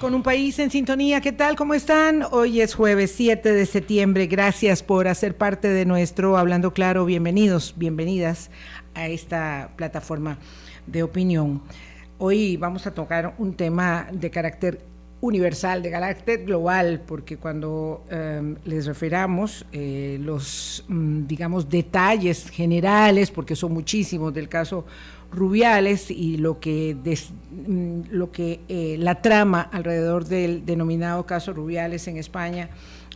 Con un país en sintonía, ¿qué tal? ¿Cómo están? Hoy es jueves 7 de septiembre. Gracias por hacer parte de nuestro Hablando Claro. Bienvenidos, bienvenidas a esta plataforma de opinión. Hoy vamos a tocar un tema de carácter universal, de carácter global, porque cuando em, les refiramos eh, los, mm, digamos, detalles generales, porque son muchísimos del caso Rubiales y lo que, mm, lo que eh, la trama alrededor del denominado caso Rubiales en España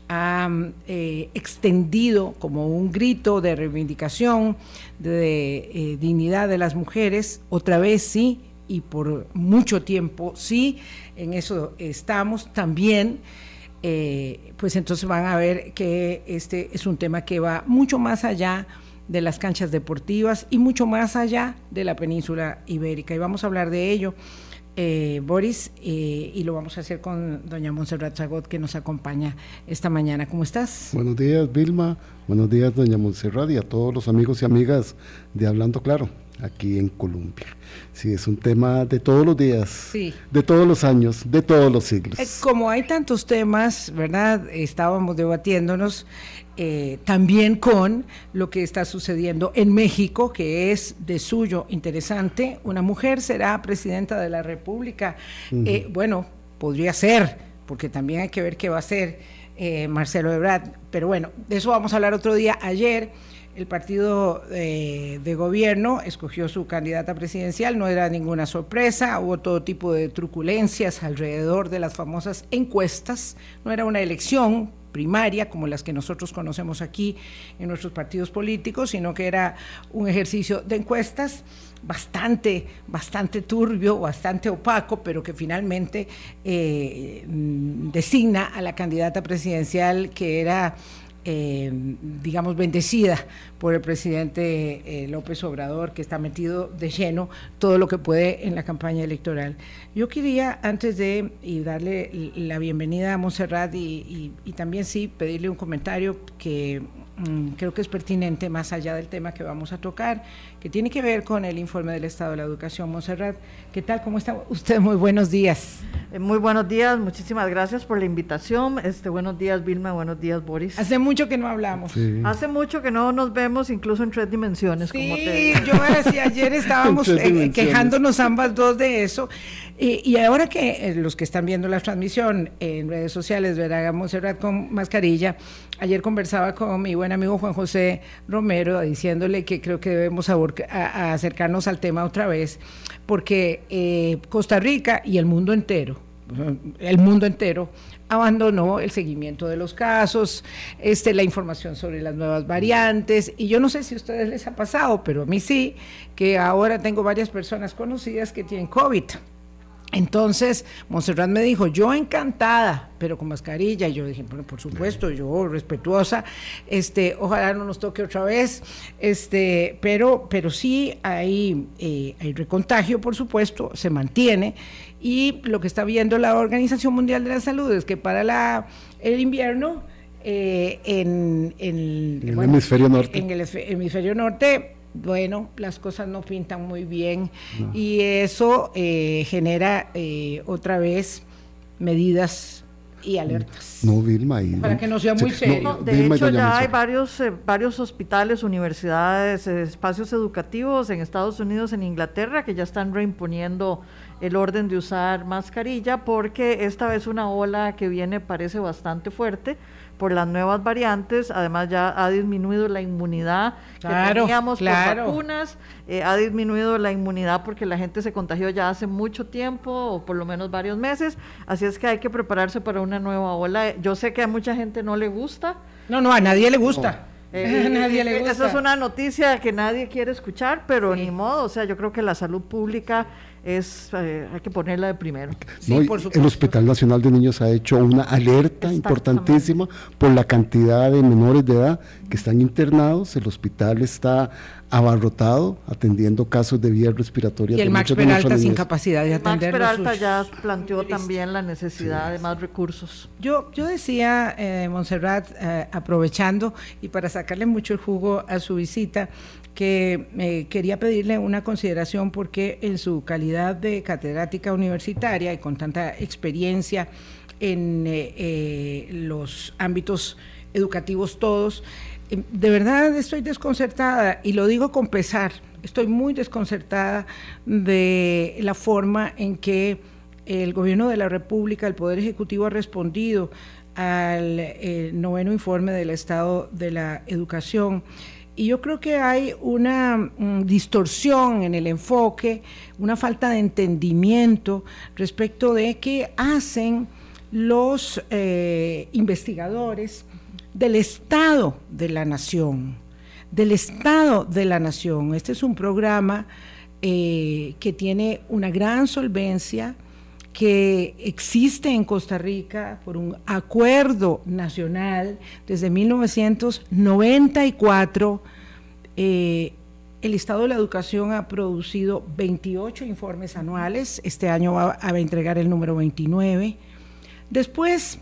ha mm, eh, extendido como un grito de reivindicación, de dignidad de las mujeres, otra vez sí, y por mucho tiempo sí, en eso estamos también. Eh, pues entonces van a ver que este es un tema que va mucho más allá de las canchas deportivas y mucho más allá de la península ibérica. Y vamos a hablar de ello, eh, Boris, eh, y lo vamos a hacer con doña Montserrat Zagot, que nos acompaña esta mañana. ¿Cómo estás? Buenos días, Vilma. Buenos días, doña Montserrat, y a todos los amigos y amigas de Hablando Claro aquí en Colombia. Sí, es un tema de todos los días, de todos los años, de todos los siglos. Eh, como hay tantos temas, ¿verdad? Estábamos debatiéndonos eh, también con lo que está sucediendo en México, que es de suyo interesante. Una mujer será presidenta de la República. Eh, bueno, podría ser, porque también hay que ver qué va a hacer Marcelo Ebrard. Pero bueno, de eso vamos a hablar otro día. Ayer el partido eh, de gobierno escogió su candidata presidencial, no era ninguna sorpresa, hubo todo tipo de truculencias alrededor de las famosas encuestas, no era una elección primaria como las que nosotros conocemos aquí en nuestros partidos políticos, sino que era un ejercicio de encuestas bastante, bastante turbio, bastante opaco, pero que finalmente eh, designa a la candidata presidencial que era eh, digamos, bendecida por el presidente eh, López Obrador, que está metido de lleno todo lo que puede en la campaña electoral. Yo quería, antes de y darle la bienvenida a Monserrat y, también sí pedirle un comentario que mm, creo que es pertinente más allá del tema que vamos a tocar, que tiene que ver con el informe del Estado de la Educación. Monserrat, ¿qué tal? ¿Cómo está usted? Muy buenos días. Eh, muy buenos días, muchísimas gracias por la invitación. Este, buenos días, Vilma, buenos días, Boris. Hace mucho que no hablamos. Hace mucho que no nos vemos, incluso en tres dimensiones. Sí, como te... yo decía, ayer estábamos eh, quejándonos ambas dos de eso. Y, ahora que eh, los que están viendo la transmisión en redes sociales verán a Monserrat con mascarilla, ayer conversaba con mi buen amigo Juan José Romero diciéndole que creo que debemos acercarnos al tema otra vez, porque eh, Costa Rica y el mundo entero, el mundo entero abandonó el seguimiento de los casos, este, la información sobre las nuevas variantes, y yo no sé si a ustedes les ha pasado, pero a mí sí, que ahora tengo varias personas conocidas que tienen COVID. Entonces, Monserrat me dijo, yo encantada, pero con mascarilla. Y yo dije, bueno, por supuesto, yo respetuosa, este, ojalá no nos toque otra vez, este, pero, pero sí hay, eh, hay recontagio, por supuesto, se mantiene. Y lo que está viendo la Organización Mundial de la Salud es que para la, el invierno, eh, en, en, el hemisferio norte. En el hemisferio norte bueno, las cosas no pintan muy bien y eso eh, genera eh, otra vez medidas y alertas. No, Vilma. para que no sea muy serio. de hecho, ya hay varios, eh, varios hospitales, universidades, espacios educativos en Estados Unidos, en Inglaterra, que ya están reimponiendo el orden de usar mascarilla porque esta vez una ola que viene parece bastante fuerte por las nuevas variantes, además ya ha disminuido la inmunidad que teníamos por vacunas, eh, ha disminuido la inmunidad porque la gente se contagió ya hace mucho tiempo o por lo menos varios meses, así es que hay que prepararse para una nueva ola. Yo sé que a mucha gente no le gusta. No, no, a nadie le gusta. Eh, nadie le gusta. Esa es una noticia que nadie quiere escuchar, pero ni modo, o sea, yo creo que la salud pública es eh, hay que ponerla de primero. el Hospital Nacional de Niños ha hecho una alerta importantísima por la cantidad de menores de edad que están internados. El hospital está abarrotado atendiendo casos de vías respiratorias. Y el Max Peralta sin capacidad de atender. Max Peralta ya planteó también la necesidad de más recursos. Yo, yo decía, eh, Montserrat, eh, aprovechando y para sacarle mucho el jugo a su visita, que eh, quería pedirle una consideración porque en su calidad de catedrática universitaria y con tanta experiencia en eh, eh, los ámbitos educativos todos, de verdad estoy desconcertada y lo digo con pesar, estoy muy desconcertada de la forma en que el gobierno de la República, el Poder Ejecutivo ha respondido al noveno informe del estado de la educación. Y yo creo que hay una mm, distorsión en el enfoque, una falta de entendimiento respecto de qué hacen los eh, investigadores del Estado de la Nación, del Estado de la Nación. Este es un programa eh, que tiene una gran solvencia, que existe en Costa Rica por un acuerdo nacional desde 1994. Eh, el Estado de la Educación ha producido 28 informes anuales, este año va a entregar el número 29. Después,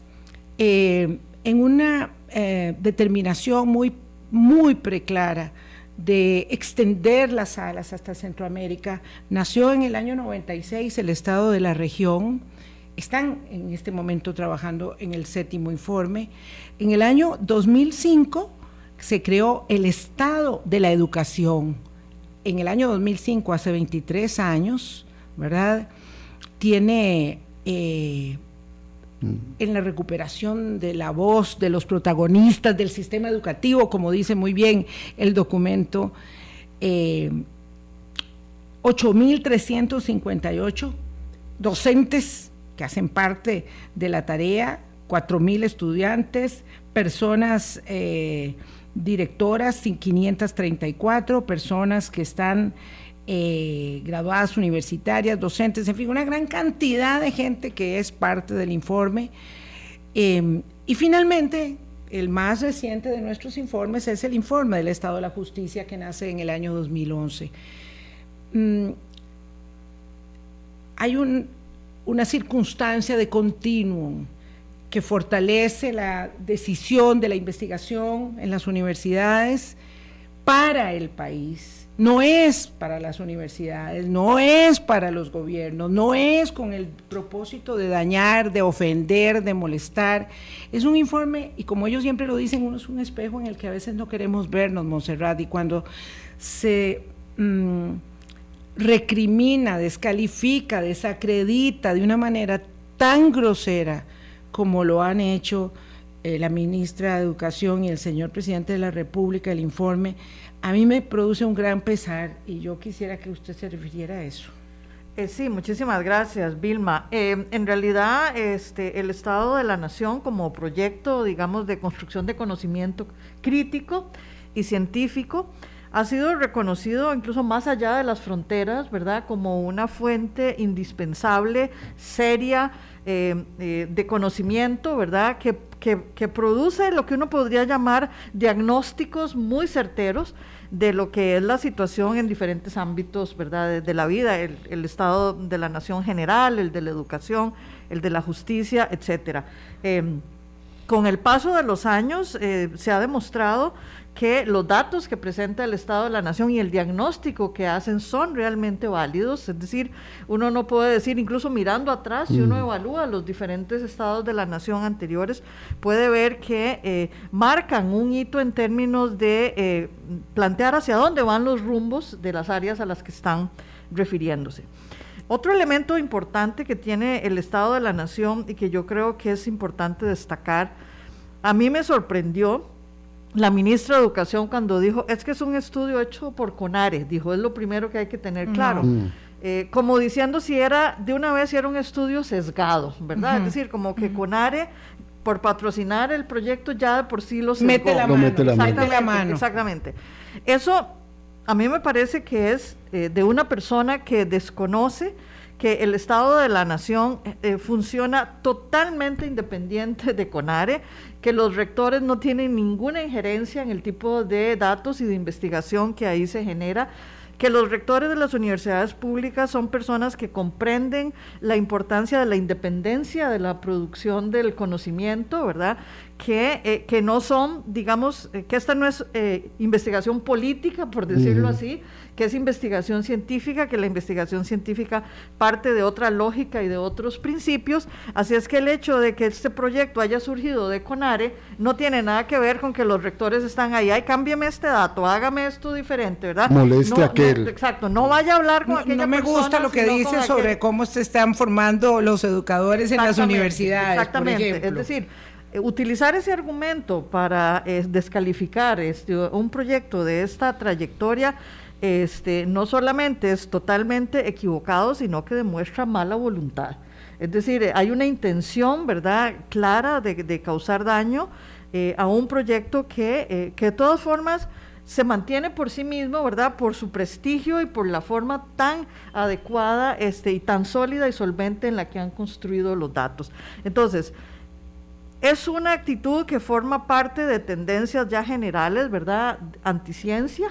eh, en una eh, determinación muy, muy preclara, de extender las salas hasta Centroamérica. Nació en el año 96 el Estado de la región. Están en este momento trabajando en el séptimo informe. En el año 2005 se creó el Estado de la Educación. En el año 2005, hace 23 años, ¿verdad? Tiene eh, en la recuperación de la voz de los protagonistas del sistema educativo, como dice muy bien el documento, 8.358 eh, docentes que hacen parte de la tarea, 4.000 estudiantes, personas eh, directoras, 534 personas que están eh, graduadas universitarias, docentes, en fin, una gran cantidad de gente que es parte del informe. Em, y finalmente, el más reciente de nuestros informes es el informe del Estado de la Justicia que nace en el año 2011. Mm, hay una circunstancia de continuum que fortalece la decisión de la investigación en las universidades para el país no es para las universidades, no es para los gobiernos, no es con el propósito de dañar, de ofender, de molestar. Es un informe, y como ellos siempre lo dicen, uno es un espejo en el que a veces no queremos vernos, Montserrat, y cuando se mm, recrimina, descalifica, desacredita de una manera tan grosera como lo han hecho eh, la ministra de Educación y el señor presidente de la República, el informe, a mí me produce un gran pesar y yo quisiera que usted se refiriera a eso. Eh, sí, muchísimas gracias, Vilma. Eh, en realidad, este, el Estado de la Nación como proyecto, digamos, de construcción de conocimiento crítico y científico, ha sido reconocido incluso más allá de las fronteras, ¿verdad?, como una fuente indispensable, seria, eh, de conocimiento, ¿verdad?, que que, produce lo que uno podría llamar diagnósticos muy certeros de lo que es la situación en diferentes ámbitos ¿verdad? De, la vida, el, estado de la nación general, el de la educación, el de la justicia, etcétera. Em, con el paso de los años eh, se ha demostrado que los datos que presenta el Estado de la Nación y el diagnóstico que hacen son realmente válidos. Es decir, uno no puede decir, incluso mirando atrás, si uno mm. evalúa los diferentes estados de la Nación anteriores, puede ver que eh, marcan un hito en términos de eh, plantear hacia dónde van los rumbos de las áreas a las que están refiriéndose. Otro elemento importante que tiene el Estado de la Nación y que yo creo que es importante destacar, a mí me sorprendió la ministra de Educación cuando dijo, es que es un estudio hecho por CONARE, dijo, es lo primero que hay que tener claro. Mm. Eh, como diciendo si era, de una vez, si era un estudio sesgado, ¿verdad? Es decir, como que CONARE, por patrocinar el proyecto, ya de por sí lo sesgó. Mete la, mano. Exactamente, Eso a mí me parece que es eh, de una persona que desconoce que el Estado de la Nación eh, funciona totalmente independiente de CONARE, que los rectores no tienen ninguna injerencia en el tipo de datos y de investigación que ahí se genera, que los rectores de las universidades públicas son personas que comprenden la importancia de la independencia de la producción del conocimiento, ¿verdad? Que, eh, que no son, digamos, eh, que esta no es eh, investigación política, por decirlo así, que es investigación científica, que la investigación científica parte de otra lógica y de otros principios. Así es que el hecho de que este proyecto haya surgido de CONARE no tiene nada que ver con que los rectores están ahí, ay, cámbiame este dato, hágame esto diferente, ¿verdad? Moleste aquel. exacto, no vaya a hablar con aquella No me gusta lo que dice sobre cómo se están formando los educadores en las universidades. Exactamente, es decir, utilizar ese argumento para eh, descalificar este, un proyecto de esta trayectoria este, no solamente es totalmente equivocado, sino que demuestra mala voluntad. Es decir, eh, hay una intención, ¿verdad?, clara de, causar daño a un proyecto que, que de todas formas se mantiene por sí mismo, ¿verdad? Por su prestigio y por la forma tan adecuada este, y tan sólida y solvente en la que han construido los datos. Entonces, es una actitud que forma parte de tendencias ya generales, ¿verdad? Anticiencia.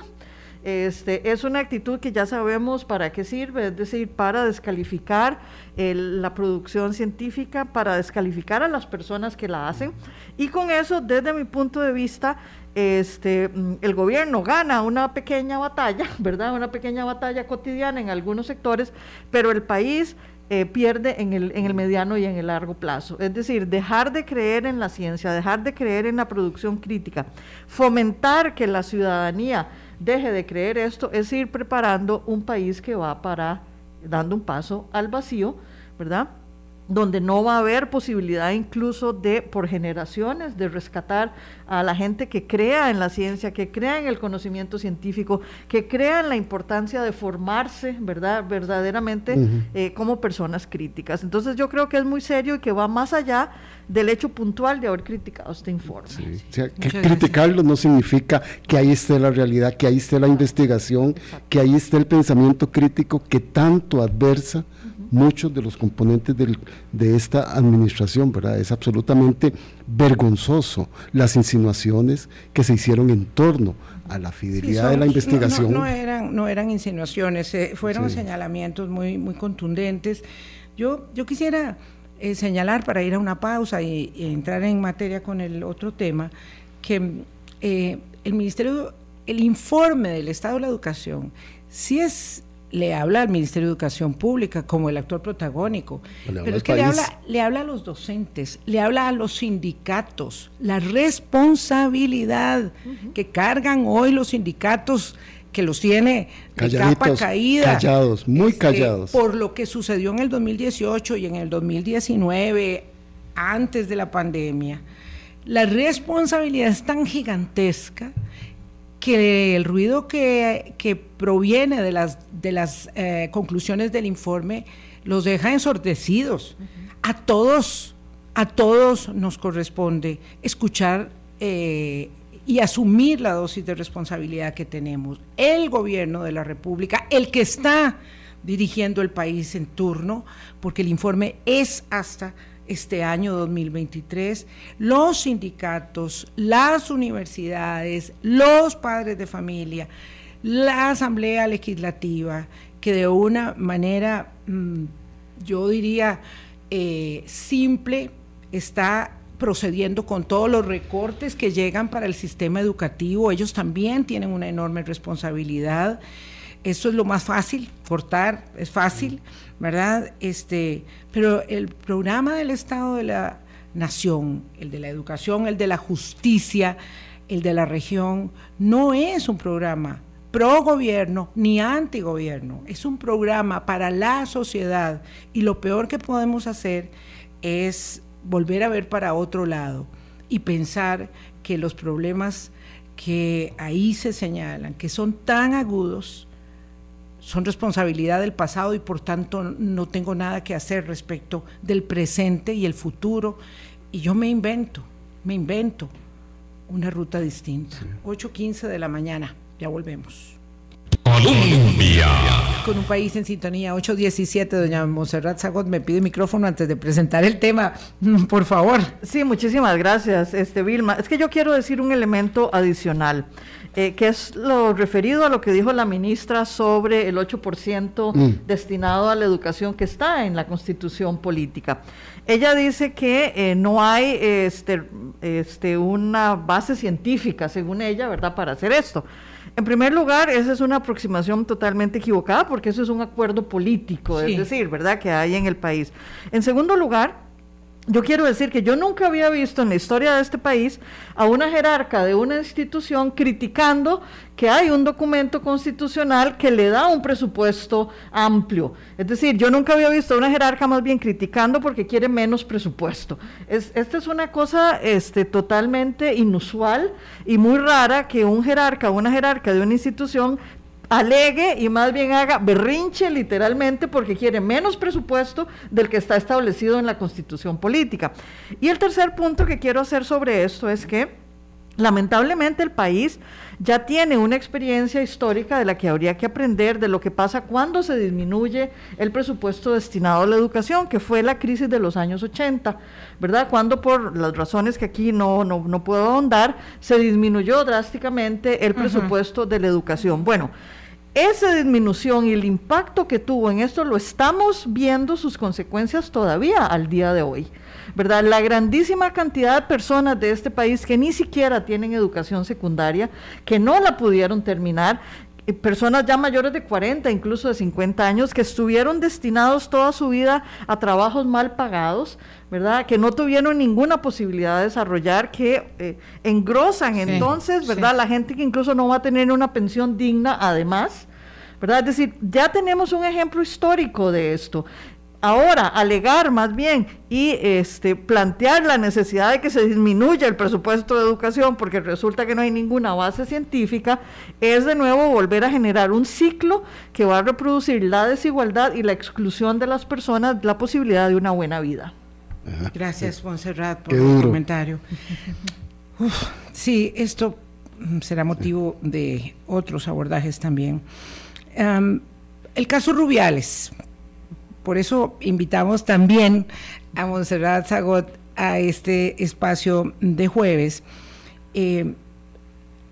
Este, es una actitud que ya sabemos para qué sirve, es decir, para descalificar la producción científica, para descalificar a las personas que la hacen. Y con eso, desde mi punto de vista, este, el gobierno gana una pequeña batalla, ¿verdad? Una pequeña batalla cotidiana en algunos sectores, pero el país eh, pierde en el, en el mediano y en el largo plazo. Es decir, dejar de creer en la ciencia, dejar de creer en la producción crítica, fomentar que la ciudadanía deje de creer esto, es ir preparando un país que va para, dando un paso al vacío, ¿verdad? Donde no va a haber posibilidad incluso de, por generaciones, de rescatar a la gente que crea en la ciencia, que crea en el conocimiento científico, que crea en la importancia de formarse, ¿verdad?, verdaderamente eh, como personas críticas. Entonces yo creo que es muy serio y que va más allá del hecho puntual de haber criticado este informe. que criticarlo no significa que ahí esté la realidad, que ahí esté la investigación, que ahí esté el pensamiento crítico que tanto adversa muchos de los componentes de esta administración, ¿verdad? Es absolutamente vergonzoso las insinuaciones que se hicieron en torno a la fidelidad de la investigación. No, eran, no eran insinuaciones, eh, fueron señalamientos muy, muy contundentes. Yo, yo quisiera eh, señalar, para ir a una pausa y, entrar en materia con el otro tema, que eh, el Ministerio, el informe del Estado de la Educación, si es le habla al Ministerio de Educación Pública como el actor protagónico, pero es que le habla, le habla a los docentes, le habla a los sindicatos, la responsabilidad que cargan hoy los sindicatos que los tiene de capa caída. Callados, muy este, callados. por lo que sucedió en el 2018 y en el 2019, antes de la pandemia. La responsabilidad es tan gigantesca que el ruido que, proviene de las, de las eh, conclusiones del informe los deja ensordecidos. A todos, a todos nos corresponde escuchar eh, y asumir la dosis de responsabilidad que tenemos. El gobierno de la República, el que está dirigiendo el país en turno, porque el informe es hasta este año 2023, los sindicatos, las universidades, los padres de familia, la Asamblea Legislativa, que de una manera, mm, yo diría, eh, simple, está procediendo con todos los recortes que llegan para el sistema educativo. Ellos también tienen una enorme responsabilidad. Eso es lo más fácil, cortar es fácil, ¿verdad? Este, pero el programa del Estado de la Nación, el de la educación, el de la justicia, el de la región, no es un programa pro gobierno ni anti gobierno, es un programa para la sociedad y lo peor que podemos hacer es volver a ver para otro lado y pensar que los problemas que ahí se señalan, que son tan agudos, son responsabilidad del pasado y por tanto no tengo nada que hacer respecto del presente y el futuro. Y yo me invento, me invento una ruta distinta. 8.15 de la mañana, ya volvemos. Colombia. Con un país en sintonía, 8.17, doña Monserrat Zagot me pide micrófono antes de presentar el tema, por favor. Sí, muchísimas gracias, este Vilma. Es que yo quiero decir un elemento adicional. Eh, que es lo referido a lo que dijo la ministra sobre el 8% mm. destinado a la educación que está en la constitución política. Ella dice que eh, no hay este, este, una base científica, según ella, ¿verdad?, para hacer esto. En primer lugar, esa es una aproximación totalmente equivocada porque eso es un acuerdo político, es decir, ¿verdad?, que hay en el país. En segundo lugar, yo quiero decir que yo nunca había visto en la historia de este país a una jerarca de una institución criticando que hay un documento constitucional que le da un presupuesto amplio. Es decir, yo nunca había visto a una jerarca más bien criticando porque quiere menos presupuesto. esta es una cosa este, totalmente inusual y muy rara que un jerarca o una jerarca de una institución alegue y más bien haga berrinche literalmente porque quiere menos presupuesto del que está establecido en la constitución política. Y el tercer punto que quiero hacer sobre esto es que lamentablemente el país ya tiene una experiencia histórica de la que habría que aprender de lo que pasa cuando se disminuye el presupuesto destinado a la educación, que fue la crisis de los años 80, ¿verdad? Cuando por las razones que aquí no, no, puedo ahondar, se disminuyó drásticamente el presupuesto de la educación. Bueno, esa disminución y el impacto que tuvo en esto lo estamos viendo sus consecuencias todavía al día de hoy. ¿Verdad? La grandísima cantidad de personas de este país que ni siquiera tienen educación secundaria, que no la pudieron terminar, personas ya mayores de 40, incluso de 50 años, que estuvieron destinados toda su vida a trabajos mal pagados, ¿verdad? Que no tuvieron ninguna posibilidad de desarrollar, que eh, engrosan entonces, ¿verdad? La gente que incluso no va a tener una pensión digna, además, ¿verdad? Es decir, ya tenemos un ejemplo histórico de esto. Ahora, alegar más bien y este, plantear la necesidad de que se disminuya el presupuesto de educación porque resulta que no hay ninguna base científica, es de nuevo volver a generar un ciclo que va a reproducir la desigualdad y la exclusión de las personas la posibilidad de una buena vida. Gracias, Monserrat, por el comentario. sí, esto será motivo de otros abordajes también. el caso Rubiales, por eso invitamos también a Montserrat Zagot a este espacio de jueves. Eh,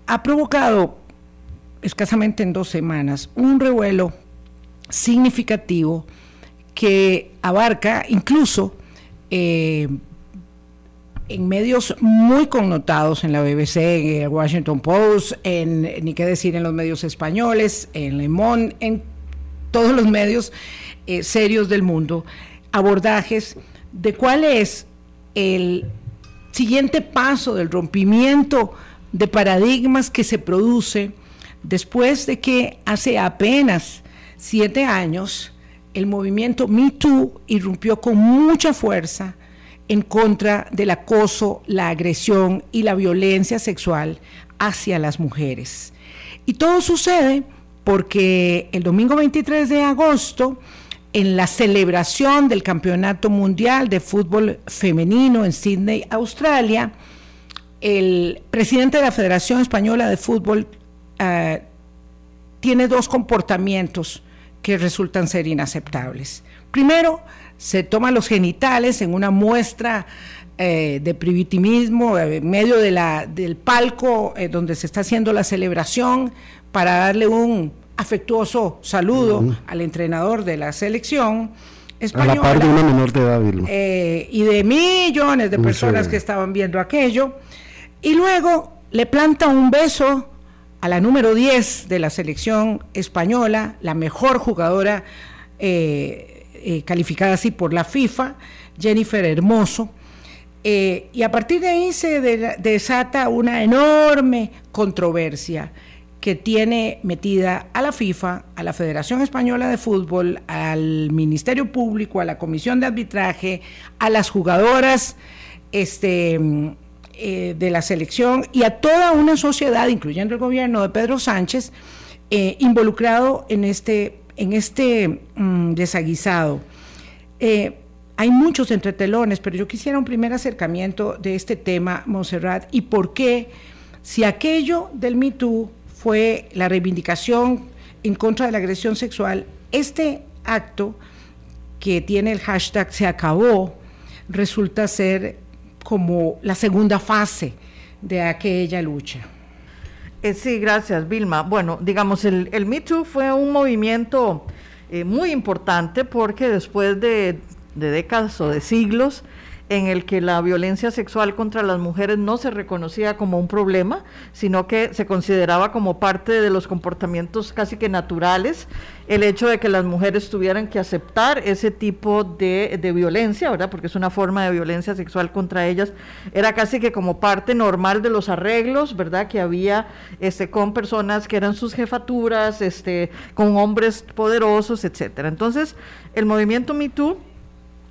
ha provocado escasamente en dos semanas un revuelo significativo que abarca incluso eh, en medios muy connotados en la BBC, en el Washington Post, en, ni qué decir en los medios españoles, en Le Monde, en todos los medios eh, serios del mundo, abordajes de cuál es el siguiente paso del rompimiento de paradigmas que se produce después de que hace apenas siete años el movimiento Me Too irrumpió con mucha fuerza en contra del acoso, la agresión y la violencia sexual hacia las mujeres. Y todo sucede porque el domingo 23 de agosto en la celebración del Campeonato Mundial de Fútbol Femenino en Sydney, Australia, el presidente de la Federación Española de Fútbol eh, tiene dos comportamientos que resultan ser inaceptables. Primero, se toma los genitales en una muestra eh, de privitimismo en medio del palco eh, donde se está haciendo la celebración para darle un afectuoso saludo al entrenador de la selección española. A la par de una menor de edad, eh, y de millones de personas que estaban viendo aquello. Y luego le planta un beso a la número 10 de la selección española, la mejor jugadora eh, eh, calificada así por la FIFA, Jennifer Hermoso. y a partir de ahí se desata una enorme controversia que tiene metida a la FIFA, a la Federación Española de Fútbol, al Ministerio Público, a la Comisión de Arbitraje, a las jugadoras este, eh, de la selección y a toda una sociedad, incluyendo el gobierno de Pedro Sánchez, eh, involucrado en este, en este mm, desaguisado. Eh, hay muchos entretelones, pero yo quisiera un primer acercamiento de este tema, Montserrat, y por qué, si aquello del Me fue la reivindicación en contra de la agresión sexual. Este acto que tiene el hashtag se acabó resulta ser como la segunda fase de aquella lucha. Eh, sí, gracias, Vilma. Bueno, digamos, el, el Me Too fue un movimiento eh, muy importante porque después de, de décadas o de siglos, en el que la violencia sexual contra las mujeres no se reconocía como un problema, sino que se consideraba como parte de los comportamientos casi que naturales, el hecho de que las mujeres tuvieran que aceptar ese tipo de, violencia, ¿verdad? Porque es una forma de violencia sexual contra ellas, era casi que como parte normal de los arreglos, ¿verdad? Que había este, con personas que eran sus jefaturas, este, con hombres poderosos, etcétera. Entonces, el movimiento Me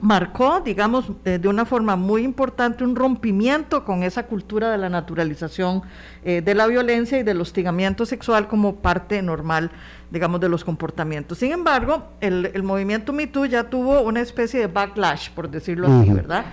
marcó, digamos, de una forma muy importante un rompimiento con esa cultura de la naturalización eh, de la violencia y del hostigamiento sexual como parte normal, digamos, de los comportamientos. Sin embargo, el, el movimiento MeToo ya tuvo una especie de backlash, por decirlo así, ¿verdad?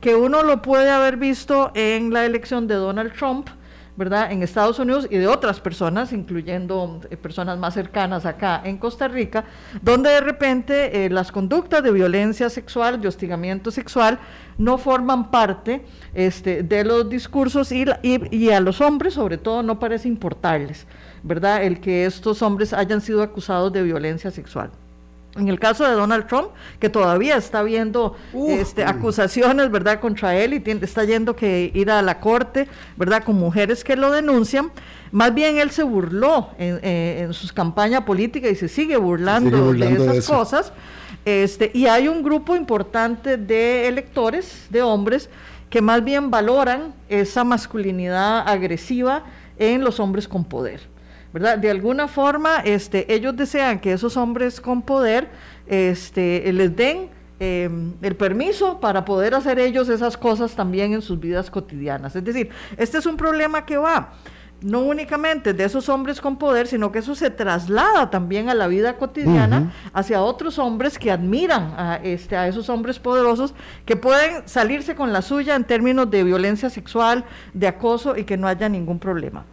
Que uno lo puede haber visto en la elección de Donald Trump, ¿verdad? En Estados Unidos y de otras personas, incluyendo eh, personas más cercanas acá en Costa Rica, donde de repente eh, las conductas de violencia sexual, de hostigamiento sexual, no forman parte este, de los discursos y, y, a los hombres, sobre todo, no parece importarles, ¿verdad? El que estos hombres hayan sido acusados de violencia sexual. En el caso de Donald Trump, que todavía está viendo este, acusaciones, ¿verdad?, contra él y está yendo que ir a la corte, ¿verdad?, con mujeres que lo denuncian. Más bien él se burló en, eh, en sus campañas políticas y se sigue burlando, de esas cosas. Este, y hay un grupo importante de electores, de hombres, que más bien valoran esa masculinidad agresiva en los hombres con poder. ¿Verdad? De alguna forma, este, ellos desean que esos hombres con poder este, les den em, el permiso para poder hacer ellos esas cosas también en sus vidas cotidianas. Es decir, este es un problema que va no únicamente de esos hombres con poder, sino que eso se traslada también a la vida cotidiana hacia otros hombres que admiran a, este, a esos hombres poderosos que pueden salirse con la suya en términos de violencia sexual, de acoso y que no haya ningún problema.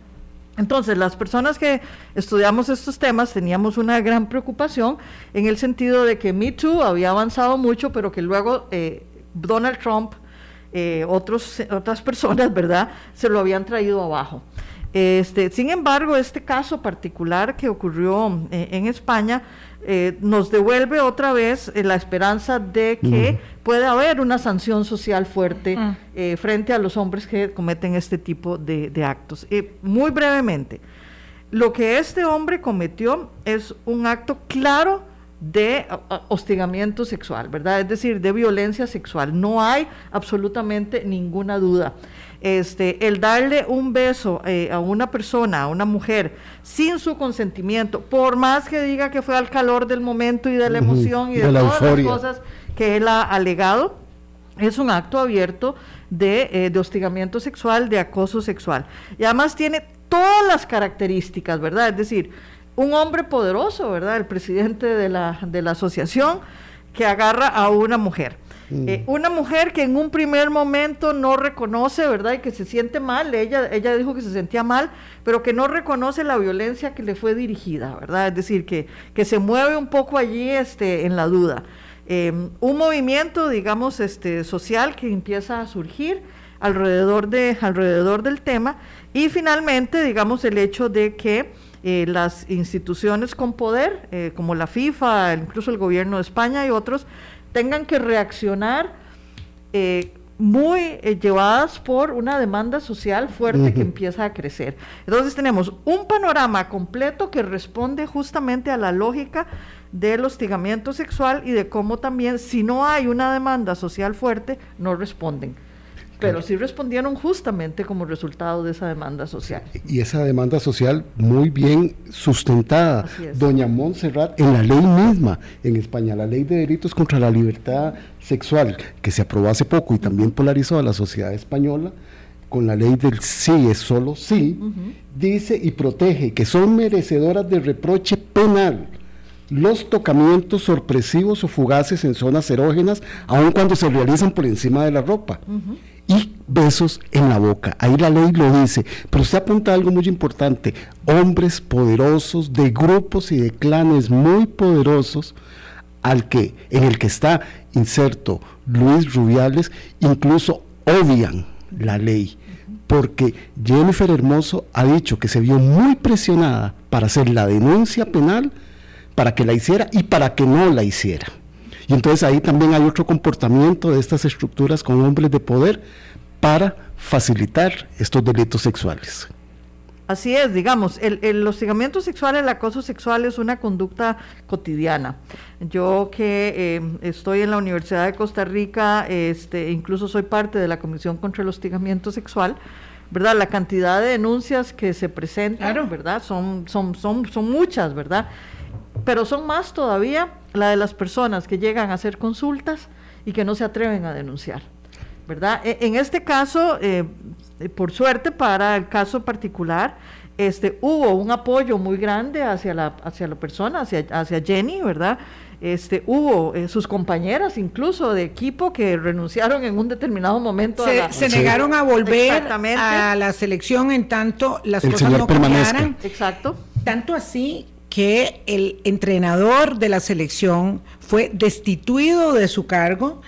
Entonces, las personas que estudiamos estos temas teníamos una gran preocupación en el sentido de que Me Too había avanzado mucho, pero que luego eh, Donald Trump, eh, otros, otras personas, ¿verdad?, se lo habían traído abajo. Este, sin embargo, este caso particular que ocurrió eh, en España eh, nos devuelve otra vez eh, la esperanza de que puede haber una sanción social fuerte frente a los hombres que cometen este tipo de, de actos. muy brevemente, lo que este hombre cometió es un acto claro de hostigamiento sexual, ¿verdad? Es decir, de violencia sexual. No hay absolutamente ninguna duda este, el darle un beso eh, a una persona, a una mujer, sin su consentimiento, por más que diga que fue al calor del momento y de la emoción y de, todas las cosas que él ha alegado, es un acto abierto de, eh, de, hostigamiento sexual, de acoso sexual. Y además tiene todas las características, ¿verdad? Es decir, un hombre poderoso, ¿verdad? El presidente de la, de la asociación que agarra a una mujer eh, mm. una mujer que en un primer momento no reconoce, ¿verdad? Y que se siente mal, ella, ella dijo que se sentía mal, pero que no reconoce la violencia que le fue dirigida, ¿verdad? Es decir, que, que se mueve un poco allí este, en la duda. Em, un movimiento, digamos, este, social que empieza a surgir alrededor, de, alrededor del tema y finalmente, digamos, el hecho de que eh, las instituciones con poder, eh, como la FIFA, incluso el gobierno de España y otros, tengan que reaccionar eh, muy eh, llevadas por una demanda social fuerte que empieza a crecer. Entonces tenemos un panorama completo que responde justamente a la lógica del hostigamiento sexual y de cómo también si no hay una demanda social fuerte, no responden pero sí respondieron justamente como resultado de esa demanda social. Y esa demanda social muy bien sustentada, doña Montserrat, en la ley misma. En España, la ley de delitos contra la libertad sexual, que se aprobó hace poco y también polarizó a la sociedad española, con la ley del sí es solo sí, dice y protege que son merecedoras de reproche penal los tocamientos sorpresivos o fugaces en zonas erógenas, aun cuando se realizan por encima de la ropa y besos en la boca. Ahí la ley lo dice, pero usted apunta algo muy importante, hombres poderosos de grupos y de clanes muy poderosos al que en el que está inserto Luis Rubiales incluso odian la ley porque Jennifer Hermoso ha dicho que se vio muy presionada para hacer la denuncia penal, para que la hiciera y para que no la hiciera. Y entonces ahí también hay otro comportamiento de estas estructuras con hombres de poder para facilitar estos delitos sexuales. Así es, digamos, el, el, hostigamiento sexual, el acoso sexual es una conducta cotidiana. Yo que eh, estoy en la Universidad de Costa Rica, este, incluso soy parte de la Comisión contra el Hostigamiento Sexual, ¿verdad? La cantidad de denuncias que se presentan, ¿verdad? Son, son, son, son muchas, ¿verdad? Pero son más todavía la de las personas que llegan a hacer consultas y que no se atreven a denunciar. ¿verdad? E, en este caso, eh, eh, por suerte para el caso particular, este, hubo un apoyo muy grande hacia la, hacia la persona, hacia, hacia Jenny, ¿verdad? Este, hubo eh, sus compañeras incluso de equipo que renunciaron en un determinado momento. Se, a se negaron a volver a la selección en tanto las cosas no cambiaran. Exacto. Tanto así que el entrenador de la selección fue destituido de su cargo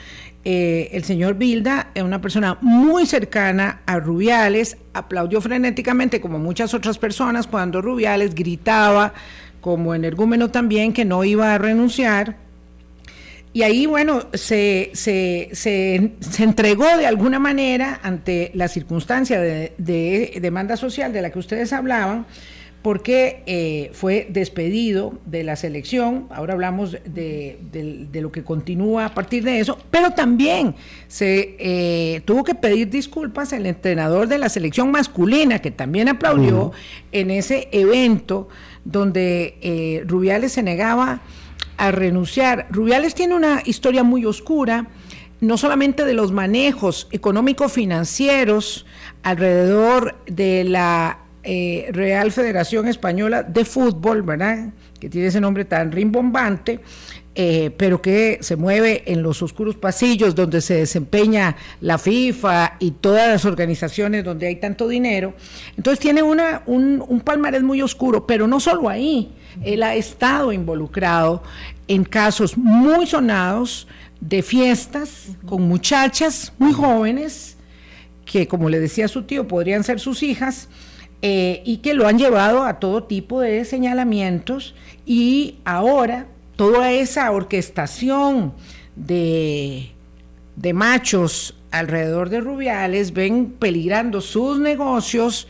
eh, el señor Bilda es una persona muy cercana a Rubiales, aplaudió frenéticamente como muchas otras personas cuando Rubiales gritaba, como energúmeno también, que no iba a renunciar. Y ahí, bueno, se, se, se, entregó de alguna manera ante la circunstancia de demanda social de la que ustedes hablaban porque eh, fue despedido de la selección, ahora hablamos de, lo que continúa a partir de eso, pero también se eh, tuvo que pedir disculpas el entrenador de la selección masculina, que también aplaudió en ese evento donde eh, Rubiales se negaba a renunciar. Rubiales tiene una historia muy oscura, no solamente de los manejos económico-financieros alrededor de la eh, Real Federación Española de Fútbol, ¿verdad? Que tiene ese nombre tan rimbombante, eh, pero que se mueve en los oscuros pasillos donde se desempeña la FIFA y todas las organizaciones donde hay tanto dinero. Entonces tiene una, un, un palmarés muy oscuro, pero no solo ahí, él ha estado involucrado en casos muy sonados de fiestas con muchachas muy jóvenes que, como le decía su tío, podrían ser sus hijas, eh, y que lo han llevado a todo tipo de señalamientos y ahora toda esa orquestación de, de machos alrededor de Rubiales ven peligrando sus negocios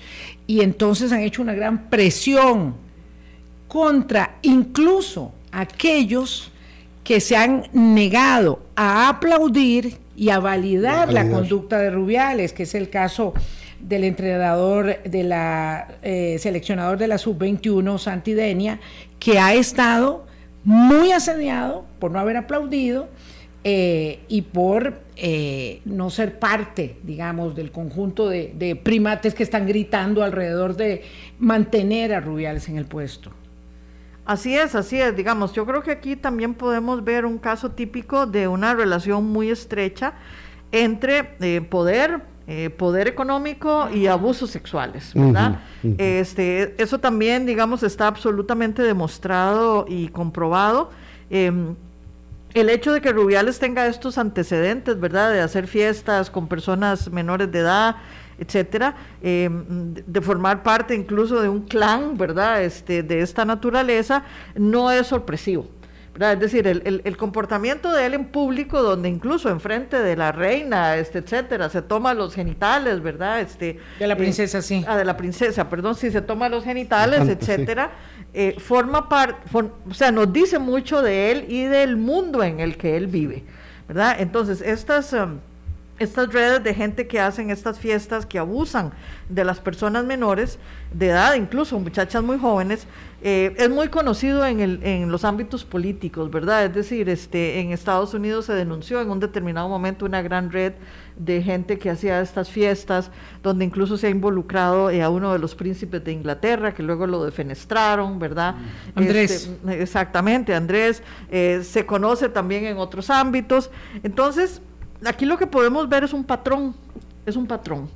y entonces han hecho una gran presión contra incluso aquellos que se han negado a aplaudir y a validar, la conducta de Rubiales, que es el caso del entrenador, de la eh, seleccionador de la sub-21, Santidenia, que ha estado muy asediado por no haber aplaudido eh, y por eh, no ser parte, digamos, del conjunto de, de, primates que están gritando alrededor de mantener a Rubiales en el puesto. Así es, así es, digamos, yo creo que aquí también podemos ver un caso típico de una relación muy estrecha entre poder eh, poder económico y abusos sexuales, ¿verdad? Este, eso también, digamos, está absolutamente demostrado y comprobado. Em, el hecho de que Rubiales tenga estos antecedentes, ¿verdad? De hacer fiestas con personas menores de edad, etcétera, em, de formar parte incluso de un clan, ¿verdad? Este, de esta naturaleza, no es sorpresivo. Es decir, el, comportamiento de él en público, donde incluso enfrente de la reina, este, etcétera, se toma los genitales, ¿verdad? Este, de la princesa, sí. Ah, de la princesa, perdón, si se toma los genitales, etcétera, eh, forma parte, o sea, nos dice mucho de él y del mundo en el que él vive, ¿verdad? Entonces, estas... Um, estas redes de gente que hacen estas fiestas, que abusan de las personas menores de edad, incluso muchachas muy jóvenes, eh, es muy conocido en, el, en los ámbitos políticos, ¿verdad? Es decir, este, en Estados Unidos se denunció en un determinado momento una gran red de gente que hacía estas fiestas, donde incluso se ha involucrado eh, a uno de los príncipes de Inglaterra, que luego lo defenestraron, ¿verdad? Andrés. Este, exactamente, Andrés. Eh, se conoce también en otros ámbitos. Entonces, aquí lo que podemos ver es un patrón, es un patrón.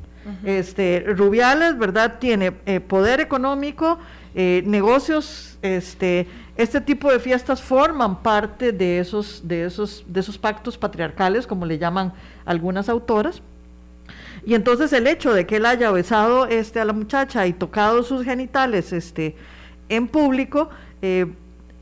Este, Rubiales, ¿verdad? Tiene poder económico, eh, negocios, este, este tipo de fiestas forman parte de esos, de esos, de esos pactos patriarcales, como le llaman algunas autoras. Y entonces el hecho de que él haya besado este, a la muchacha y tocado sus genitales este, en público, eh,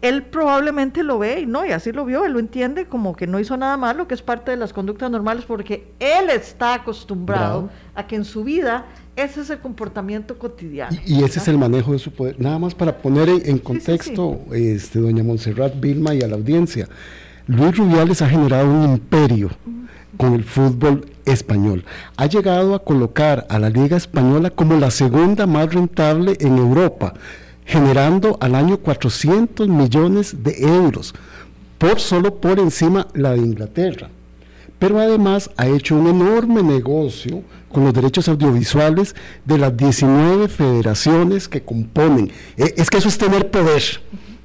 él probablemente lo ve y no, y así lo vio, él lo entiende como que no hizo nada malo, que es parte de las conductas normales, porque él está acostumbrado a que en su vida ese es el comportamiento cotidiano. Y, ese es el manejo de su poder. Nada más para poner en, contexto, Este, doña Montserrat Vilma y a la audiencia, Luis Rubiales ha generado un imperio con el fútbol español. Ha llegado a colocar a la Liga Española como la segunda más rentable en Europa generando al año 400 millones de euros, por solo por encima la de Inglaterra. Pero además ha hecho un enorme negocio con los derechos audiovisuales de las 19 federaciones que componen. E, es que eso es tener poder.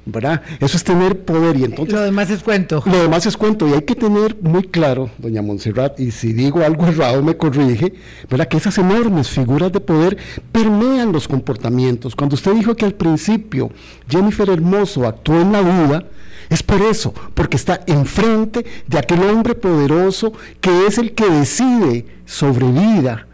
¿Verdad? Eso es tener poder y entonces... Lo demás es cuento. Lo demás es cuento y hay que tener muy claro, doña Montserrat, y si digo algo errado me corrige, ¿verdad? Que esas enormes figuras de poder permean los comportamientos. Cuando usted dijo que al principio Jennifer Hermoso actuó en la duda, es por eso, porque está enfrente de aquel hombre poderoso que es el que decide sobre vida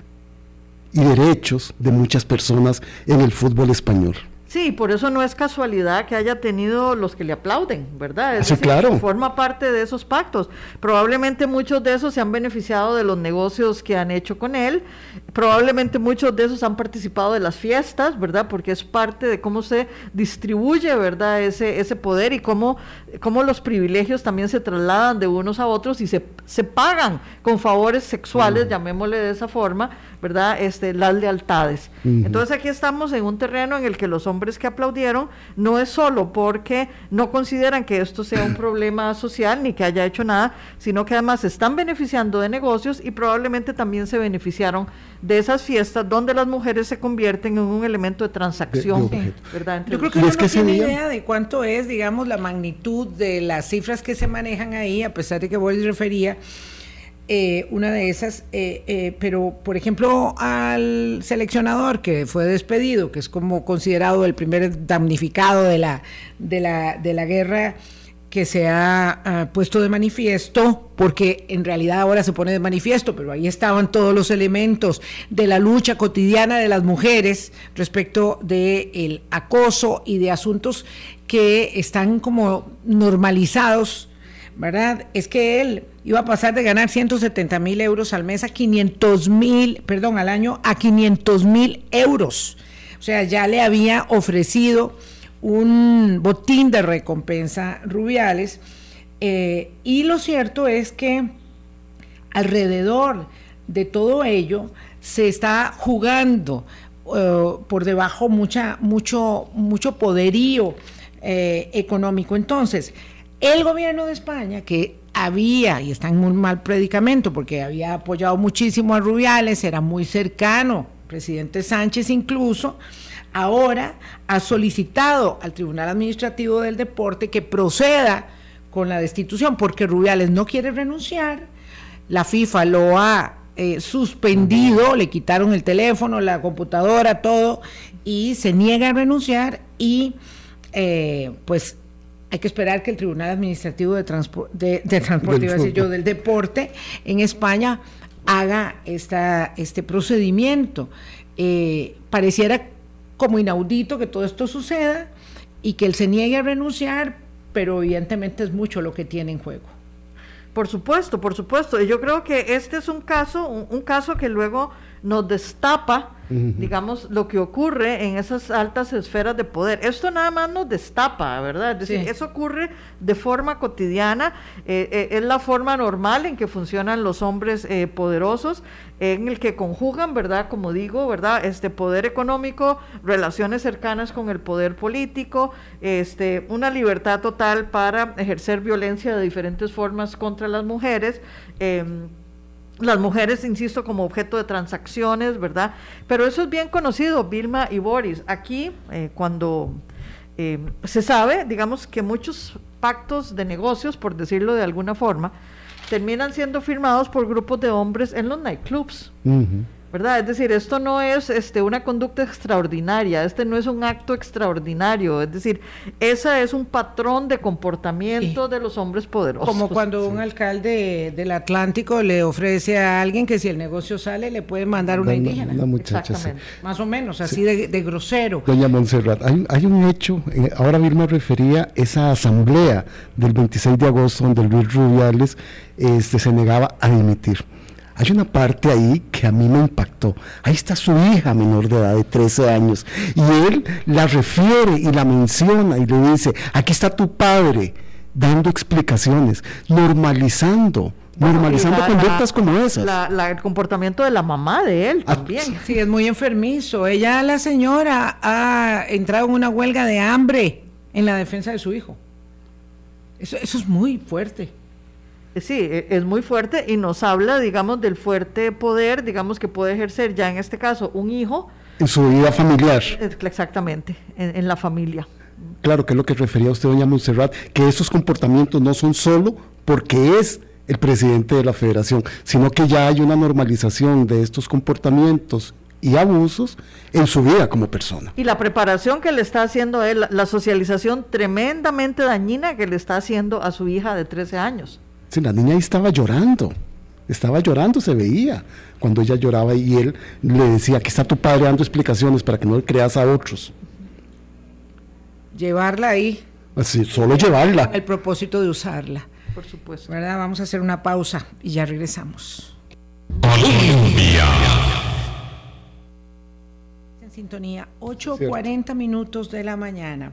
y derechos de muchas personas en el fútbol español. Sí, por eso no es casualidad que haya tenido los que le aplauden, ¿verdad? Es claro. Forma parte de esos pactos. Probablemente muchos de esos se han beneficiado de los negocios que han hecho con él. Probablemente muchos de esos han participado de las fiestas, ¿verdad? Porque es parte de cómo se distribuye, ¿verdad? Ese, ese poder y cómo, cómo los privilegios también se trasladan de unos a otros y se, se pagan con favores sexuales, llamémosle de esa forma, ¿verdad? Este, las lealtades. Entonces aquí estamos en un terreno en el que los hombres que aplaudieron no es solo porque no consideran que esto sea un problema social ni que haya hecho nada, sino que además se están beneficiando de negocios y probablemente también se beneficiaron de esas fiestas donde las mujeres se convierten en un elemento de transacción, ¿verdad? Yo creo que no tiene idea de cuánto es, digamos, la magnitud de las cifras que se manejan ahí, a pesar de que vos refería eh, una de esas, eh, eh, pero por ejemplo al seleccionador que fue despedido, que es como considerado el primer damnificado de la, de la, de la guerra que se ha ah, puesto de manifiesto, porque en realidad ahora se pone de manifiesto, pero ahí estaban todos los elementos de la lucha cotidiana de las mujeres respecto del el acoso y de asuntos que están como normalizados ¿verdad? Es que él iba a pasar de ganar 170 mil euros al mes a 500 mil, perdón, al año a 500 mil euros. O sea, ya le había ofrecido un botín de recompensa Rubiales. Eh, y lo cierto es que alrededor de todo ello se está jugando eh, por debajo mucha, mucho, mucho poderío eh, económico. Entonces, el gobierno de España, que había, y está en un mal predicamento, porque había apoyado muchísimo a Rubiales, era muy cercano, presidente Sánchez incluso, ahora ha solicitado al Tribunal Administrativo del Deporte que proceda con la destitución, porque Rubiales no quiere renunciar, la FIFA lo ha eh, suspendido, le quitaron el teléfono, la computadora, todo, y se niega a renunciar y eh, pues hay que esperar que el Tribunal Administrativo de, Transporte, yo, del Deporte en España haga esta, este procedimiento. Eh, pareciera como inaudito que todo esto suceda y que él se niegue a renunciar, pero evidentemente es mucho lo que tiene en juego. Por supuesto, por supuesto. Y yo creo que este es un caso, un caso que luego nos destapa digamos, lo que ocurre en esas altas esferas de poder. Esto nada más nos destapa, ¿verdad? Es decir, eso ocurre de forma cotidiana, eh, eh, es la forma normal en que funcionan los hombres eh, poderosos, en el que conjugan, ¿verdad? Como digo, ¿verdad? Este poder económico, relaciones cercanas con el poder político, este, una libertad total para ejercer violencia de diferentes formas contra las mujeres. Em, las mujeres, insisto, como objeto de transacciones, ¿verdad? Pero eso es bien conocido, Vilma y Boris. Aquí, eh, cuando eh, se sabe, digamos, que muchos pactos de negocios, por decirlo de alguna forma, terminan siendo firmados por grupos de hombres en los nightclubs. ¿Verdad? Es decir, esto no es este, una conducta extraordinaria, este no es un acto extraordinario, es decir, ese es un patrón de comportamiento de los hombres poderosos. Como cuando un alcalde del Atlántico le ofrece a alguien que si el negocio sale le puede mandar una, indígena. Una muchacha, Más o menos, así de, grosero. Doña Montserrat, hay, hay un hecho, eh, ahora mismo refería esa asamblea del 26 de agosto donde Luis Rubiales este, se negaba a dimitir hay una parte ahí que a mí me impactó. Ahí está su hija menor de edad de 13 años y él la refiere y la menciona y le dice, aquí está tu padre dando explicaciones, normalizando normalizando conductas como esas. el comportamiento de la mamá de él ah, también. Sí, es muy enfermizo. Ella, la señora, ha entrado en una huelga de hambre en la defensa de su hijo. Eso, eso es muy fuerte. Sí, e, es muy fuerte y nos habla, digamos, del fuerte poder, digamos, que puede ejercer ya en este caso un hijo. En su vida familiar. Exactamente, en, la familia. Claro, que es lo que refería usted, doña Montserrat, que esos comportamientos no son solo porque es el presidente de la federación, sino que ya hay una normalización de estos comportamientos y abusos en su vida como persona. Y la preparación que le está haciendo a él, la socialización tremendamente dañina que le está haciendo a su hija de 13 años la niña ahí estaba llorando, estaba llorando, se veía cuando ella lloraba y él le decía, que está tu padre dando explicaciones para que no le creas a otros. Llevarla ahí. Así, solo llevarla. El propósito de usarla. Por supuesto. ¿Verdad? Vamos a hacer una pausa y ya regresamos. En sintonía, 8.40 minutos de la mañana.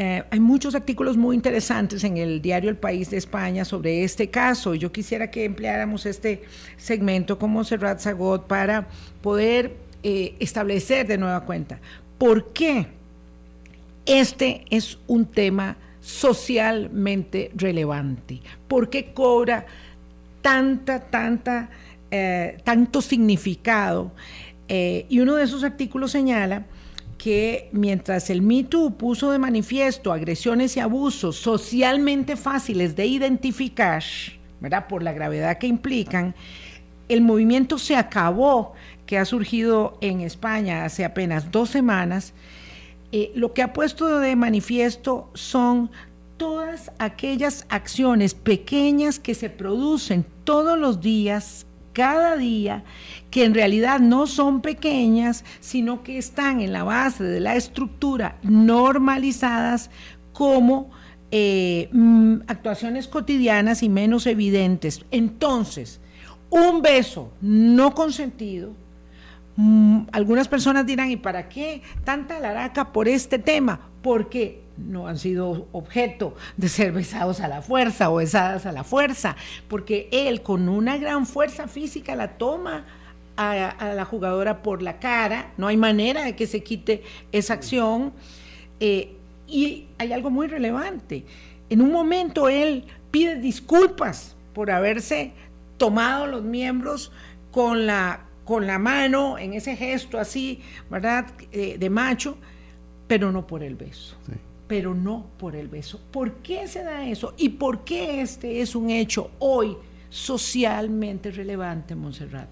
Eh, hay muchos artículos muy interesantes en el diario El País de España sobre este caso. Yo quisiera que empleáramos este segmento con Monserrat Zagot para poder eh, establecer de nueva cuenta por qué este es un tema socialmente relevante, por qué cobra tanta, tanta, eh, tanto significado. y uno de esos artículos señala que mientras el Me puso de manifiesto agresiones y abusos socialmente fáciles de identificar, ¿verdad? por la gravedad que implican, el movimiento se acabó, que ha surgido en España hace apenas dos semanas, eh, lo que ha puesto de manifiesto son todas aquellas acciones pequeñas que se producen todos los días cada día, que en realidad no son pequeñas, sino que están en la base de la estructura normalizadas como eh, mm, actuaciones cotidianas y menos evidentes. Entonces, un beso no consentido, mm, algunas personas dirán, ¿y para qué tanta laraca por este tema? Porque no han sido objeto de ser besados a la fuerza o besadas a la fuerza, porque él con una gran fuerza física la toma a, la jugadora por la cara, no hay manera de que se quite esa acción. Eh, y hay algo muy relevante. En un momento él pide disculpas por haberse tomado los miembros con la, con la mano en ese gesto así, ¿verdad? Eh, de macho, pero no por el beso pero no por el beso. ¿Por qué se da eso? ¿Y por qué este es un hecho hoy socialmente relevante, Montserrat?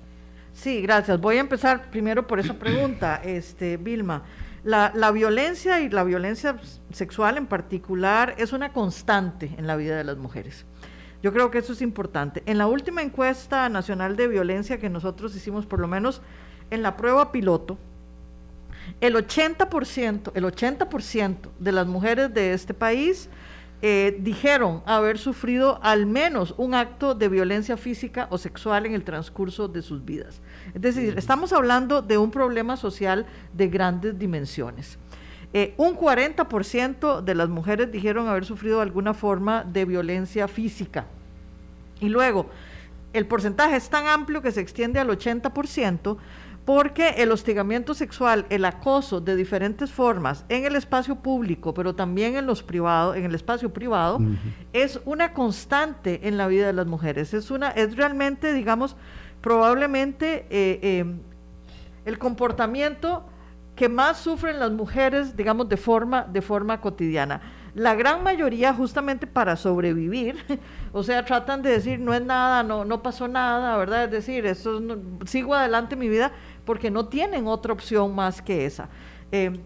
Sí, gracias. Voy a empezar primero por esa pregunta, este, Vilma. La, la, violencia y la violencia sexual en particular es una constante en la vida de las mujeres. Yo creo que eso es importante. En la última encuesta nacional de violencia que nosotros hicimos, por lo menos en la prueba piloto, el 80%, el 80% de las mujeres de este país eh, dijeron haber sufrido al menos un acto de violencia física o sexual en el transcurso de sus vidas. Es decir, estamos hablando de un problema social de grandes dimensiones. Eh, un 40% de las mujeres dijeron haber sufrido alguna forma de violencia física. Y luego, el porcentaje es tan amplio que se extiende al 80%, porque el hostigamiento sexual, el acoso de diferentes formas en el espacio público, pero también en los privados, en el espacio privado, es una constante en la vida de las mujeres. Es una, es realmente, digamos, probablemente eh, em, el comportamiento que más sufren las mujeres, digamos, de forma, de forma cotidiana. La gran mayoría justamente para sobrevivir, o sea, tratan de decir, no es nada, no, no pasó nada, ¿verdad? Es decir, eso sigo adelante mi vida porque no tienen otra opción más que esa. Eh,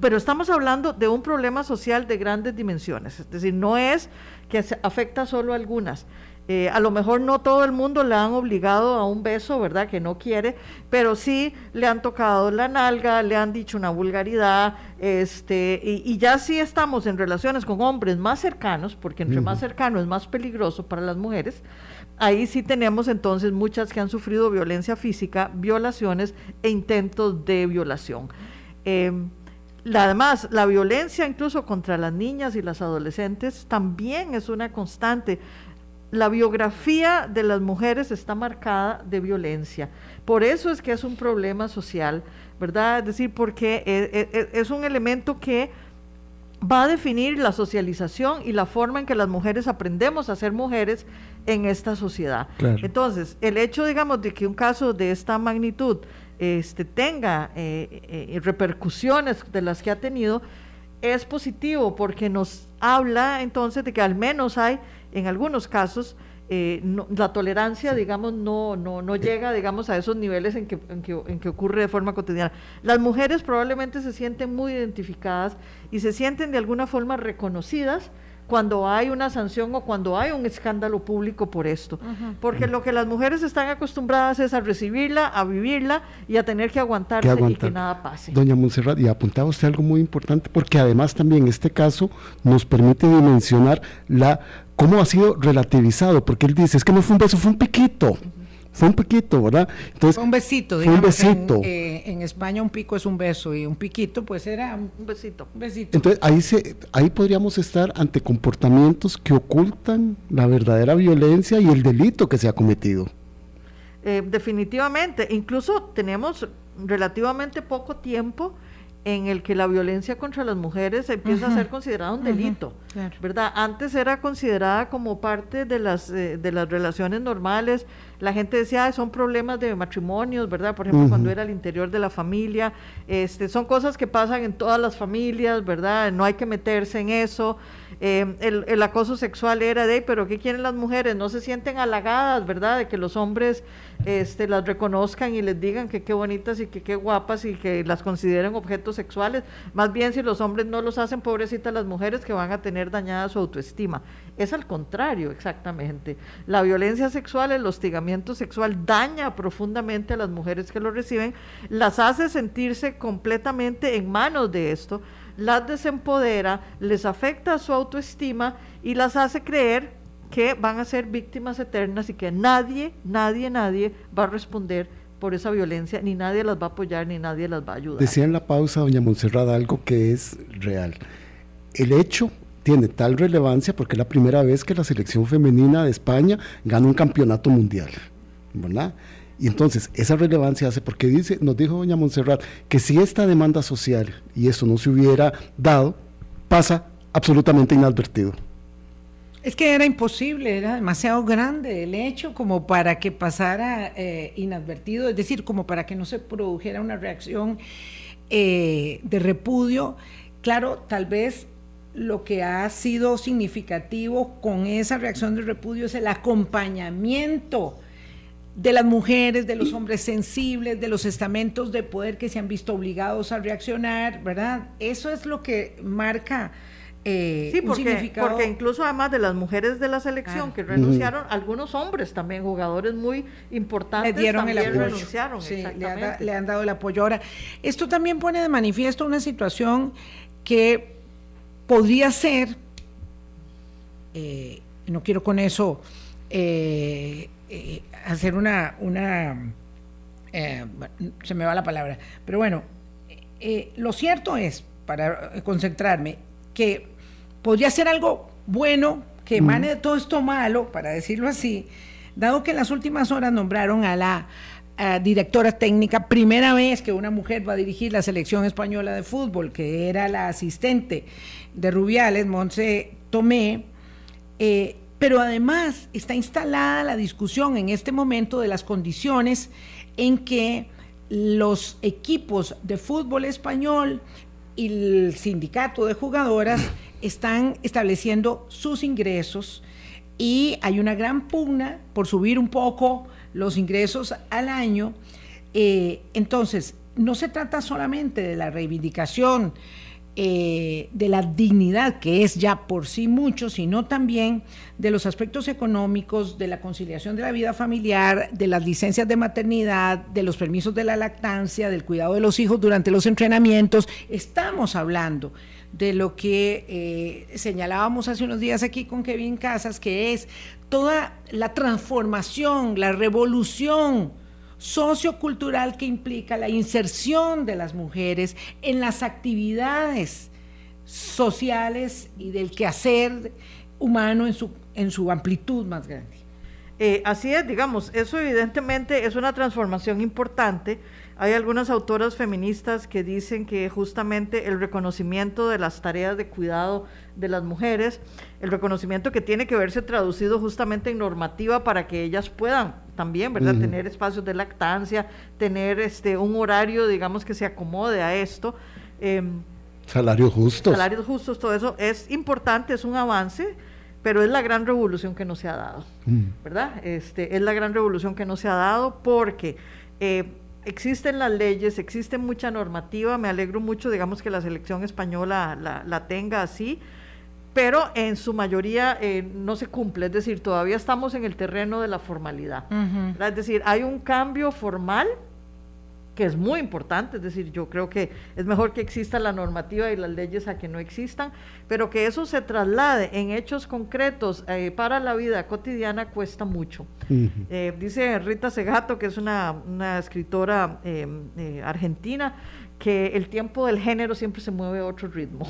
pero estamos hablando de un problema social de grandes dimensiones, es decir, no es que afecta solo a algunas. Eh, a lo mejor no todo el mundo le han obligado a un beso, ¿verdad? Que no quiere, pero sí le han tocado la nalga, le han dicho una vulgaridad, este, y, ya sí estamos en relaciones con hombres más cercanos, porque entre más cercano es más peligroso para las mujeres, ahí sí tenemos entonces muchas que han sufrido violencia física, violaciones e intentos de violación. Em, además, la violencia incluso contra las niñas y las adolescentes también es una constante. La biografía de las mujeres está marcada de violencia. Por eso es que es un problema social, ¿verdad? Es decir, porque e, e, e, es un elemento que va a definir la socialización y la forma en que las mujeres aprendemos a ser mujeres en esta sociedad. Entonces, el hecho, digamos, de que un caso de esta magnitud este, tenga eh, eh, repercusiones de las que ha tenido, es positivo porque nos habla entonces de que al menos hay, en algunos casos, eh, la tolerancia, digamos, no, no, no llega, digamos, a esos niveles en que, en, que, en que ocurre de forma cotidiana. Las mujeres probablemente se sienten muy identificadas y se sienten de alguna forma reconocidas cuando hay una sanción o cuando hay un escándalo público por esto. Porque lo que las mujeres están acostumbradas es a recibirla, a vivirla y a tener que aguantarse y que nada pase. Doña Montserrat, y apuntaba usted algo muy importante, porque además también este caso nos permite dimensionar la cómo ha sido relativizado, porque él dice, es que no fue un beso, fue un piquito. Fue un piquito, ¿verdad? Entonces, fue un besito, digamos, un besito. Eh, en, España un pico es un beso y un piquito pues era un besito. besito. Entonces ahí, se, ahí podríamos estar ante comportamientos que ocultan la verdadera violencia y el delito que se ha cometido. Eh, definitivamente, incluso tenemos relativamente poco tiempo en el que la violencia contra las mujeres empieza a ser considerada un delito, ¿verdad? Antes era considerada como parte de las, eh, de las relaciones normales, la gente decía, son problemas de matrimonios, ¿verdad? Por ejemplo, cuando era al interior de la familia, este, son cosas que pasan en todas las familias, ¿verdad? No hay que meterse en eso. Eh, el, acoso sexual era de, pero ¿qué quieren las mujeres? No se sienten halagadas, ¿verdad? De que los hombres este, las reconozcan y les digan que qué bonitas y que qué guapas y que las consideren objetos sexuales. Más bien si los hombres no los hacen, pobrecitas las mujeres que van a tener dañada su autoestima. Es al contrario, exactamente. La violencia sexual, el hostigamiento sexual daña profundamente a las mujeres que lo reciben, las hace sentirse completamente en manos de esto las desempodera, les afecta su autoestima y las hace creer que van a ser víctimas eternas y que nadie, nadie, nadie va a responder por esa violencia, ni nadie las va a apoyar, ni nadie las va a ayudar. Decía en la pausa, doña Montserrat, algo que es real. El hecho tiene tal relevancia porque es la primera vez que la selección femenina de España gana un campeonato mundial, ¿verdad? Y entonces esa relevancia hace, porque dice, nos dijo doña Montserrat, que si esta demanda social y eso no se hubiera dado, pasa absolutamente inadvertido. Es que era imposible, era demasiado grande el hecho como para que pasara eh, inadvertido, es decir, como para que no se produjera una reacción eh, de repudio. Claro, tal vez lo que ha sido significativo con esa reacción de repudio es el acompañamiento de las mujeres, de los hombres sensibles, de los estamentos de poder que se han visto obligados a reaccionar, ¿verdad? Eso es lo que marca eh, sí, porque, porque incluso además de las mujeres de la selección que renunciaron, algunos hombres también, jugadores muy importantes, le dieron también renunciaron. Sí, le, han dado el apoyo. Ahora, esto también pone de manifiesto una situación que podría ser, eh, no quiero con eso eh, eh, hacer una, una eh, se me va la palabra, pero bueno, eh, lo cierto es, para concentrarme, que podría ser algo bueno que emane de todo esto malo, para decirlo así, dado que en las últimas horas nombraron a la directora técnica, primera vez que una mujer va a dirigir la selección española de fútbol, que era la asistente de Rubiales, Monse Tomé, eh, pero además está instalada la discusión en este momento de las condiciones en que los equipos de fútbol español y el sindicato de jugadoras están estableciendo sus ingresos y hay una gran pugna por subir un poco los ingresos al año. Eh, entonces, no se trata solamente de la reivindicación eh, de la dignidad, que es ya por sí mucho, sino también de los aspectos económicos, de la conciliación de la vida familiar, de las licencias de maternidad, de los permisos de la lactancia, del cuidado de los hijos durante los entrenamientos. Estamos hablando de lo que eh, señalábamos hace unos días aquí con Kevin Casas, que es toda la transformación, la revolución sociocultural que implica la inserción de las mujeres en las actividades sociales y del quehacer humano en su, en su amplitud más grande. Eh, así es, digamos, eso evidentemente es una transformación importante. Hay algunas autoras feministas que dicen que justamente el reconocimiento de las tareas de cuidado de las mujeres, el reconocimiento que tiene que verse traducido justamente en normativa para que ellas puedan también, ¿verdad? Tener espacios de lactancia, tener este un horario, digamos, que se acomode a esto. Em, salarios justos. Salarios justos, todo eso es importante, es un avance, pero es la gran revolución que no se ha dado, mm. ¿verdad? Este, es la gran revolución que no se ha dado porque eh, existen las leyes, existe mucha normativa, me alegro mucho, digamos, que la selección española la, la tenga así, pero en su mayoría eh, no se cumple, es decir, todavía estamos en el terreno de la formalidad. Es decir, hay un cambio formal que es muy importante, es decir, yo creo que es mejor que exista la normativa y las leyes a que no existan, pero que eso se traslade en hechos concretos eh, para la vida cotidiana cuesta mucho. Eh, dice Rita Segato, que es una, una escritora argentina, que el tiempo del género siempre se mueve a otro ritmo.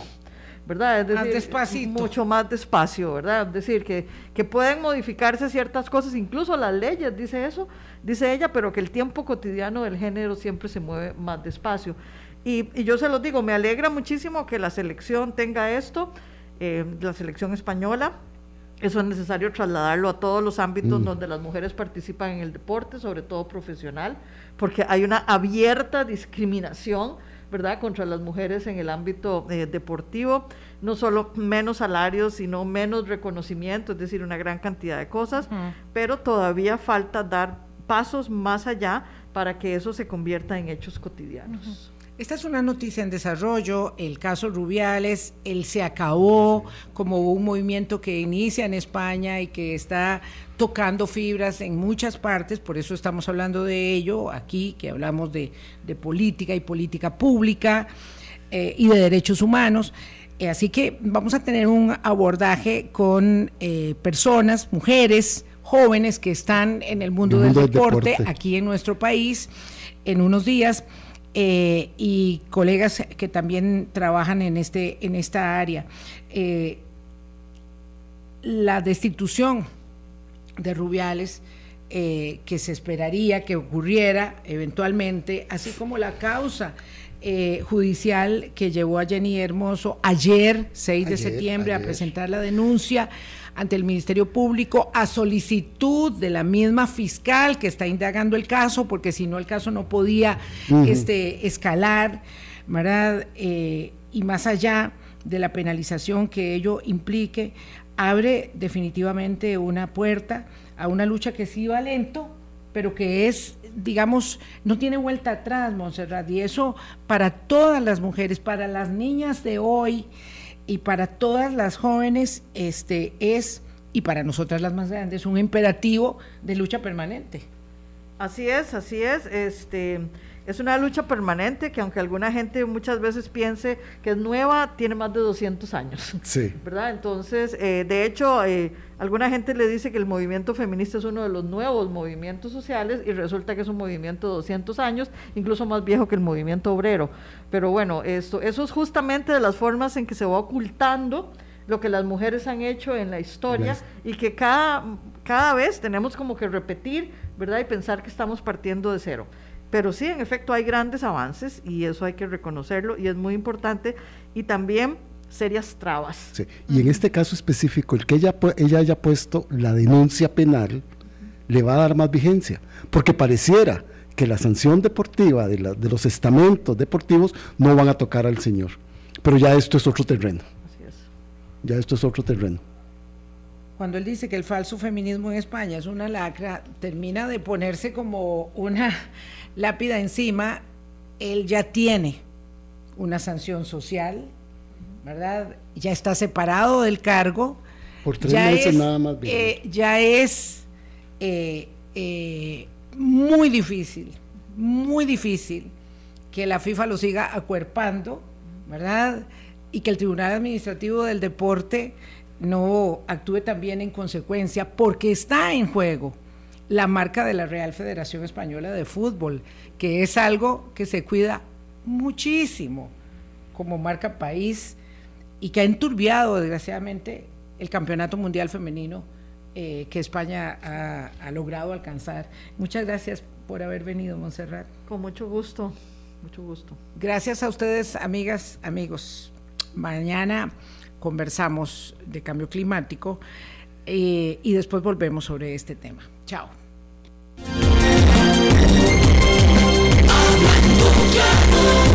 ¿Verdad? Es decir, mucho más despacio, ¿verdad? Es decir, que, que pueden modificarse ciertas cosas, incluso las leyes, dice eso, dice ella, pero que el tiempo cotidiano del género siempre se mueve más despacio. Y, y yo se los digo, me alegra muchísimo que la selección tenga esto, eh, la selección española, eso es necesario trasladarlo a todos los ámbitos mm. donde las mujeres participan en el deporte, sobre todo profesional, porque hay una abierta discriminación ¿verdad?, contra las mujeres en el ámbito eh, deportivo, no solo menos salarios, sino menos reconocimiento, es decir, una gran cantidad de cosas, pero todavía falta dar pasos más allá para que eso se convierta en hechos cotidianos. Esta es una noticia en desarrollo, el caso Rubiales, él se acabó como un movimiento que inicia en España y que está tocando fibras en muchas partes, por eso estamos hablando de ello aquí, que hablamos de, política y política pública eh, y de derechos humanos. Eh, así que vamos a tener un abordaje con eh, personas, mujeres, jóvenes que están en el mundo, del, deporte, aquí en nuestro país en unos días. Y colegas que también trabajan en, este, en esta área. la destitución de Rubiales eh, que se esperaría que ocurriera eventualmente, así como la causa eh, judicial que llevó a Jenny Hermoso ayer, 6 de septiembre, a presentar la denuncia ante el Ministerio Público a solicitud de la misma fiscal que está indagando el caso, porque si no el caso no podía este, escalar, ¿verdad? Eh, y más allá de la penalización que ello implique, abre definitivamente una puerta a una lucha que sí va lento, pero que es, digamos, no tiene vuelta atrás, Montserrat, y eso para todas las mujeres, para las niñas de hoy y para todas las jóvenes, este es, y para nosotras las más grandes, un imperativo de lucha permanente. Así es, así es, este es una lucha permanente que aunque alguna gente muchas veces piense que es nueva, tiene más de 200 años. Sí. ¿Verdad? Entonces, eh, de hecho, eh, alguna gente le dice que el movimiento feminista es uno de los nuevos movimientos sociales y resulta que es un movimiento de 200 años, incluso más viejo que el movimiento obrero. Pero bueno, esto, eso es justamente de las formas en que se va ocultando lo que las mujeres han hecho en la historia y que cada, cada vez tenemos como que repetir, ¿verdad? Y pensar que estamos partiendo de cero. Pero sí, en efecto, hay grandes avances y eso hay que reconocerlo y es muy importante. Y también serias trabas. Sí. Y en este caso específico, el que ella, ella haya puesto la denuncia penal le va a dar más vigencia, porque pareciera que la sanción deportiva de, de los estamentos deportivos no van a tocar al señor. Pero ya esto es otro terreno. Así es. Ya esto es otro terreno. Cuando él dice que el falso feminismo en España es una lacra, termina de ponerse como una lápida encima, él ya tiene una sanción social, ¿verdad? Ya está separado del cargo. Por tres meses nada más. Eh, ya es eh, eh, muy difícil, muy difícil que la FIFA lo siga acuerpando, ¿verdad? Y que el Tribunal Administrativo del Deporte no actúe también en consecuencia, porque está en juego la marca de la Real Federación Española de Fútbol, que es algo que se cuida muchísimo como marca país y que ha enturbiado desgraciadamente el Campeonato Mundial Femenino eh, que España ha, ha, logrado alcanzar. Muchas gracias por haber venido, Montserrat. Con mucho gusto, mucho gusto. Gracias a ustedes, amigas, amigos. Mañana conversamos de cambio climático eh, y después volvemos sobre este tema. Chao. amor.